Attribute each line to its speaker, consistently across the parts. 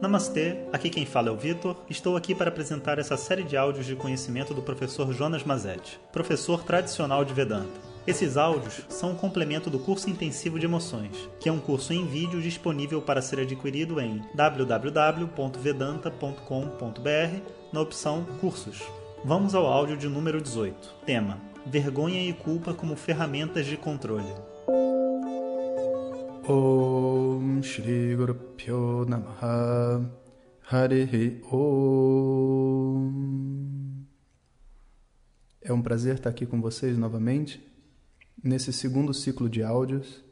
Speaker 1: Namastê, aqui quem fala é o Vitor. Estou aqui para apresentar essa série de áudios de conhecimento do professor Jonas Mazetti, professor tradicional de Vedanta. Esses áudios são um complemento do curso intensivo de emoções, que é um curso em vídeo disponível para ser adquirido em www.vedanta.com.br na opção Cursos. Vamos ao áudio de número 18. Tema: Vergonha e culpa como ferramentas de controle.
Speaker 2: Om Shri Guru Pyo Namaha Harihi Om É um prazer estar aqui com vocês novamente, nesse segundo ciclo de áudios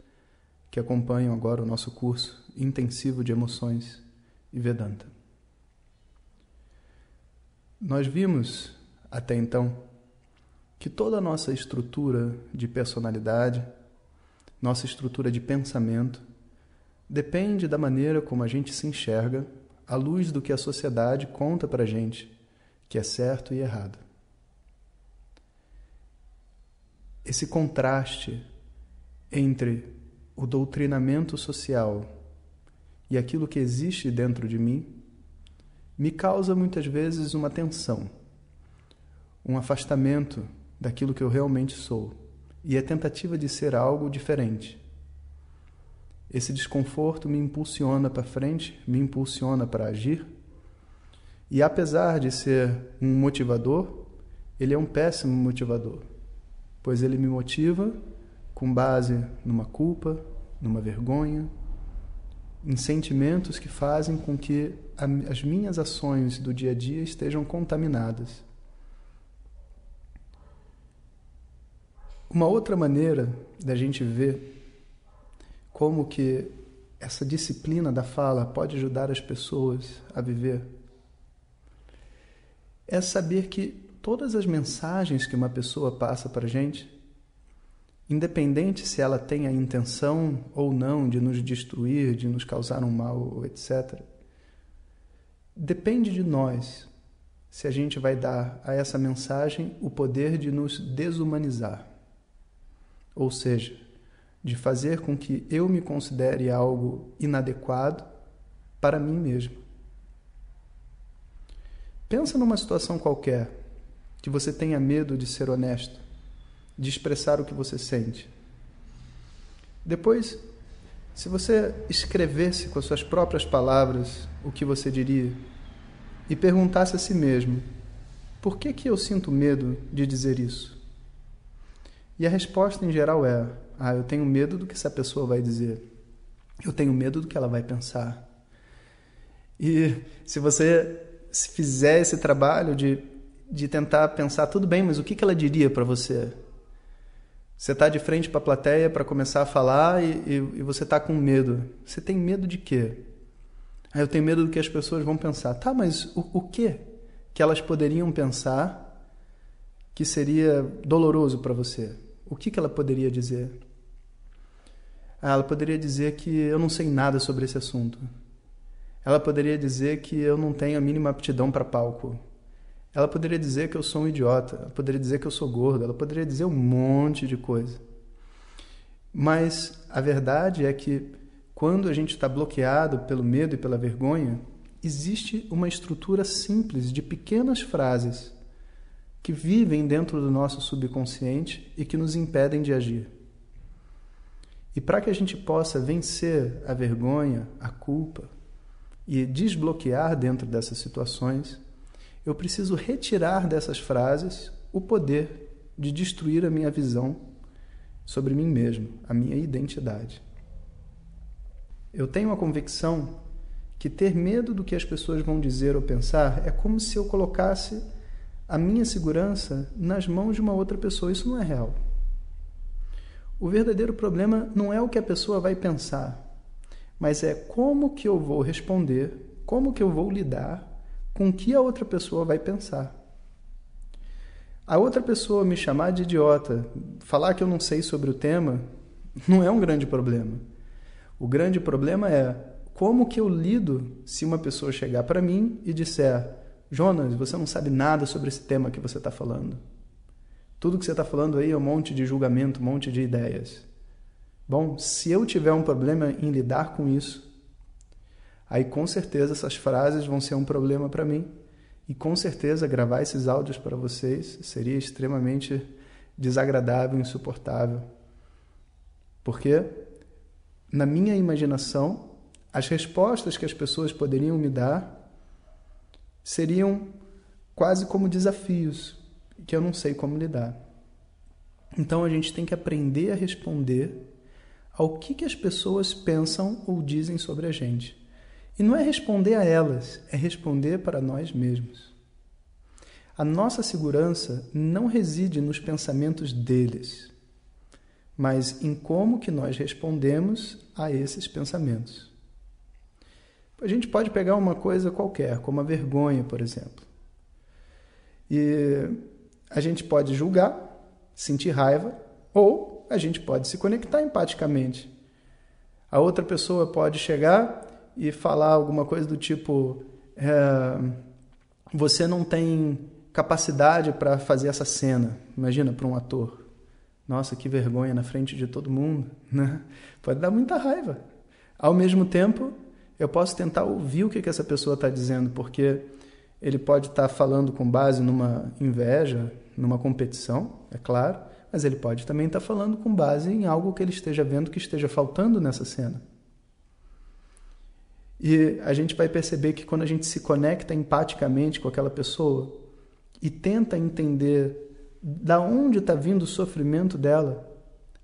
Speaker 2: que acompanham agora o nosso curso intensivo de emoções e Vedanta. Nós vimos até então que toda a nossa estrutura de personalidade nossa estrutura de pensamento depende da maneira como a gente se enxerga à luz do que a sociedade conta para a gente que é certo e errado. Esse contraste entre o doutrinamento social e aquilo que existe dentro de mim me causa muitas vezes uma tensão, um afastamento daquilo que eu realmente sou e a tentativa de ser algo diferente. Esse desconforto me impulsiona para frente, me impulsiona para agir. E apesar de ser um motivador, ele é um péssimo motivador, pois ele me motiva com base numa culpa, numa vergonha, em sentimentos que fazem com que as minhas ações do dia a dia estejam contaminadas. Uma outra maneira da gente ver como que essa disciplina da fala pode ajudar as pessoas a viver é saber que todas as mensagens que uma pessoa passa para a gente, independente se ela tem a intenção ou não de nos destruir, de nos causar um mal, etc., depende de nós se a gente vai dar a essa mensagem o poder de nos desumanizar ou seja, de fazer com que eu me considere algo inadequado para mim mesmo. Pensa numa situação qualquer que você tenha medo de ser honesto, de expressar o que você sente. Depois, se você escrevesse com as suas próprias palavras o que você diria e perguntasse a si mesmo: por que que eu sinto medo de dizer isso? E a resposta em geral é: ah, eu tenho medo do que essa pessoa vai dizer. Eu tenho medo do que ela vai pensar. E se você fizer esse trabalho de, de tentar pensar, tudo bem, mas o que, que ela diria para você? Você está de frente para a plateia para começar a falar e, e, e você está com medo. Você tem medo de quê? Ah, eu tenho medo do que as pessoas vão pensar. Tá, mas o, o que que elas poderiam pensar que seria doloroso para você? O que, que ela poderia dizer? Ela poderia dizer que eu não sei nada sobre esse assunto. Ela poderia dizer que eu não tenho a mínima aptidão para palco. Ela poderia dizer que eu sou um idiota. Ela poderia dizer que eu sou gordo. Ela poderia dizer um monte de coisa. Mas a verdade é que quando a gente está bloqueado pelo medo e pela vergonha, existe uma estrutura simples de pequenas frases que vivem dentro do nosso subconsciente e que nos impedem de agir. E para que a gente possa vencer a vergonha, a culpa e desbloquear dentro dessas situações, eu preciso retirar dessas frases o poder de destruir a minha visão sobre mim mesmo, a minha identidade. Eu tenho a convicção que ter medo do que as pessoas vão dizer ou pensar é como se eu colocasse a minha segurança nas mãos de uma outra pessoa. Isso não é real. O verdadeiro problema não é o que a pessoa vai pensar, mas é como que eu vou responder, como que eu vou lidar com o que a outra pessoa vai pensar. A outra pessoa me chamar de idiota, falar que eu não sei sobre o tema, não é um grande problema. O grande problema é como que eu lido se uma pessoa chegar para mim e disser: Jonas, você não sabe nada sobre esse tema que você está falando. Tudo que você está falando aí é um monte de julgamento, um monte de ideias. Bom, se eu tiver um problema em lidar com isso, Aí com certeza essas frases vão ser um problema para mim. E com certeza gravar esses áudios para vocês seria extremamente desagradável, insuportável. Porque na minha imaginação, as respostas que as pessoas poderiam me dar seriam quase como desafios que eu não sei como lidar. Então a gente tem que aprender a responder ao que, que as pessoas pensam ou dizem sobre a gente. E não é responder a elas, é responder para nós mesmos. A nossa segurança não reside nos pensamentos deles, mas em como que nós respondemos a esses pensamentos. A gente pode pegar uma coisa qualquer, como a vergonha, por exemplo. E a gente pode julgar, sentir raiva, ou a gente pode se conectar empaticamente. A outra pessoa pode chegar e falar alguma coisa do tipo: é, você não tem capacidade para fazer essa cena. Imagina para um ator. Nossa, que vergonha na frente de todo mundo, né? Pode dar muita raiva. Ao mesmo tempo, eu posso tentar ouvir o que, que essa pessoa está dizendo, porque ele pode estar tá falando com base numa inveja, numa competição, é claro, mas ele pode também estar tá falando com base em algo que ele esteja vendo que esteja faltando nessa cena. E a gente vai perceber que quando a gente se conecta empaticamente com aquela pessoa e tenta entender da onde está vindo o sofrimento dela,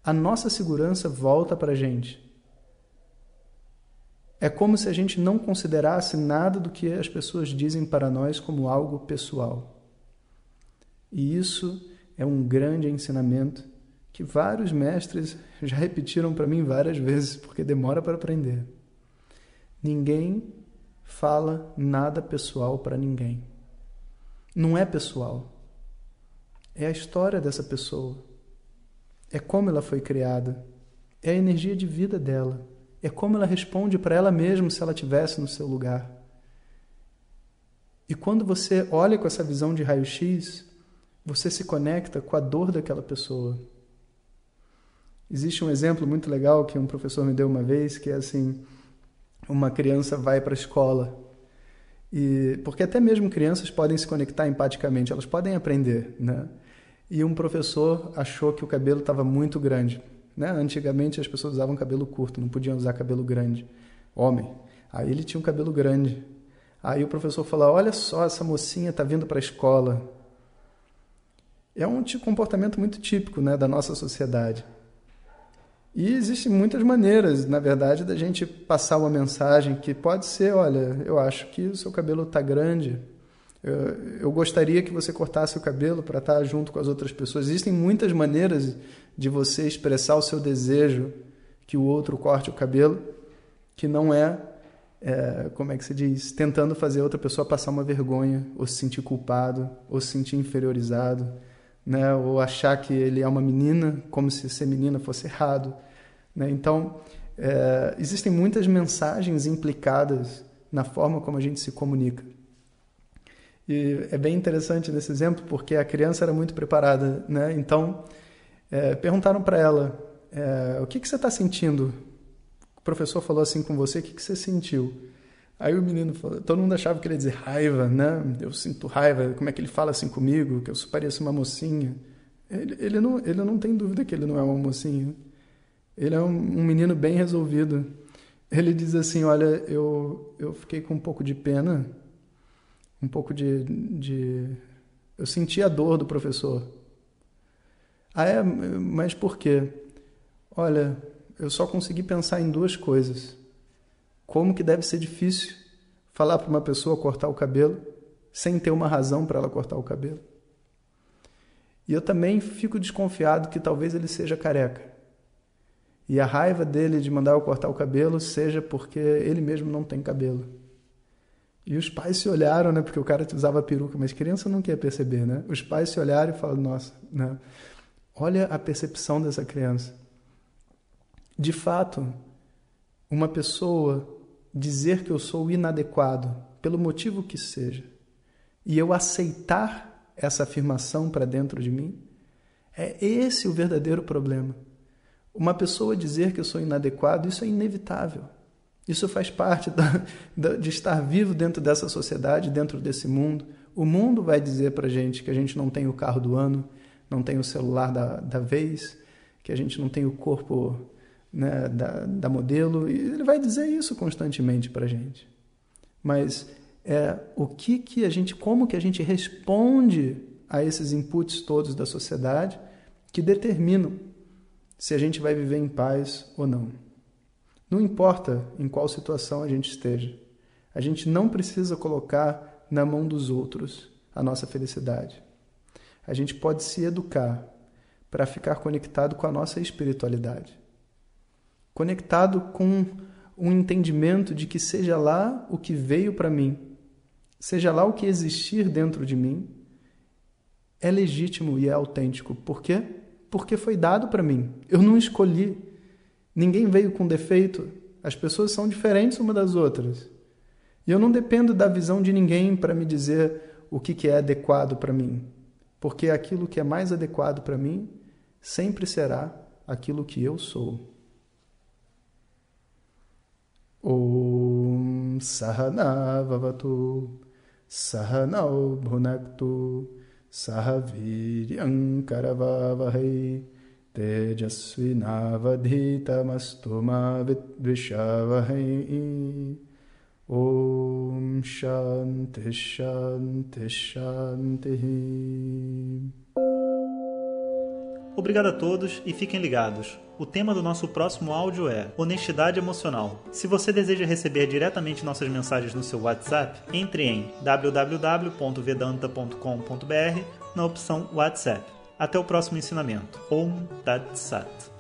Speaker 2: a nossa segurança volta para a gente. É como se a gente não considerasse nada do que as pessoas dizem para nós como algo pessoal. E isso é um grande ensinamento que vários mestres já repetiram para mim várias vezes, porque demora para aprender. Ninguém fala nada pessoal para ninguém. Não é pessoal. É a história dessa pessoa. É como ela foi criada. É a energia de vida dela. É como ela responde para ela mesma se ela tivesse no seu lugar. E quando você olha com essa visão de raio-x, você se conecta com a dor daquela pessoa. Existe um exemplo muito legal que um professor me deu uma vez, que é assim: uma criança vai para a escola. E, porque até mesmo crianças podem se conectar empaticamente, elas podem aprender, né? E um professor achou que o cabelo estava muito grande, né? Antigamente as pessoas usavam cabelo curto, não podiam usar cabelo grande, homem. Aí ele tinha um cabelo grande. Aí o professor falou: "Olha só, essa mocinha está vindo para a escola". É um comportamento muito típico, né, da nossa sociedade. E existem muitas maneiras, na verdade, da gente passar uma mensagem que pode ser, olha, eu acho que o seu cabelo está grande, eu, gostaria que você cortasse o cabelo para estar tá junto com as outras pessoas. Existem muitas maneiras de você expressar o seu desejo que o outro corte o cabelo, que não é, é como é que se diz, tentando fazer outra pessoa passar uma vergonha, ou se sentir culpado, ou se sentir inferiorizado né? ou achar que ele é uma menina, como se ser menina fosse errado. Né? Então, é, existem muitas mensagens implicadas na forma como a gente se comunica. E é bem interessante nesse exemplo, porque a criança era muito preparada. Né? Então, é, perguntaram para ela: é, o que, que você está sentindo? O professor falou assim com você, o que, que você sentiu? Aí o menino falou, todo mundo achava que ele ia dizer raiva, né? Eu sinto raiva, como é que ele fala assim comigo, que eu pareço uma mocinha. Ele, ele, não, ele não tem dúvida que ele não é uma mocinha. Ele é um, um menino bem resolvido. Ele diz assim, olha, eu, eu fiquei com um pouco de pena, um pouco de, de... Eu senti a dor do professor. Ah, é? Mas por quê? Olha, eu só consegui pensar em duas coisas como que deve ser difícil falar para uma pessoa cortar o cabelo sem ter uma razão para ela cortar o cabelo. E eu também fico desconfiado que talvez ele seja careca. E a raiva dele de mandar eu cortar o cabelo seja porque ele mesmo não tem cabelo. E os pais se olharam, né? Porque o cara usava peruca, mas criança não quer perceber, né? Os pais se olharam e falaram: Nossa, né? olha a percepção dessa criança. De fato, uma pessoa dizer que eu sou inadequado, pelo motivo que seja, e eu aceitar essa afirmação para dentro de mim, é esse o verdadeiro problema. Uma pessoa dizer que eu sou inadequado, isso é inevitável. Isso faz parte da, da, de estar vivo dentro dessa sociedade, dentro desse mundo. O mundo vai dizer para gente que a gente não tem o carro do ano, não tem o celular da, da vez, que a gente não tem o corpo né, da, da modelo. E ele vai dizer isso constantemente para gente. Mas é o que que a gente, como que a gente responde a esses inputs todos da sociedade que determinam se a gente vai viver em paz ou não. Não importa em qual situação a gente esteja, a gente não precisa colocar na mão dos outros a nossa felicidade. A gente pode se educar para ficar conectado com a nossa espiritualidade, conectado com um entendimento de que seja lá o que veio para mim, seja lá o que existir dentro de mim, é legítimo e é autêntico. Por quê? Porque foi dado para mim. Eu não escolhi. Ninguém veio com defeito. As pessoas são diferentes uma das outras. E eu não dependo da visão de ninguém para me dizer o que, que é adequado para mim. Porque aquilo que é mais adequado para mim sempre será aquilo que eu sou. Om Sahana Vavatu Sahanau Bhunaktu Sahaviryamkaravavahai Ma vidvishavahai Om Shanti Shanti Shanti
Speaker 1: Obrigado a todos e fiquem ligados. O tema do nosso próximo áudio é Honestidade Emocional. Se você deseja receber diretamente nossas mensagens no seu WhatsApp, entre em www.vedanta.com.br na opção WhatsApp. Até o próximo ensinamento. Om Tat Sat.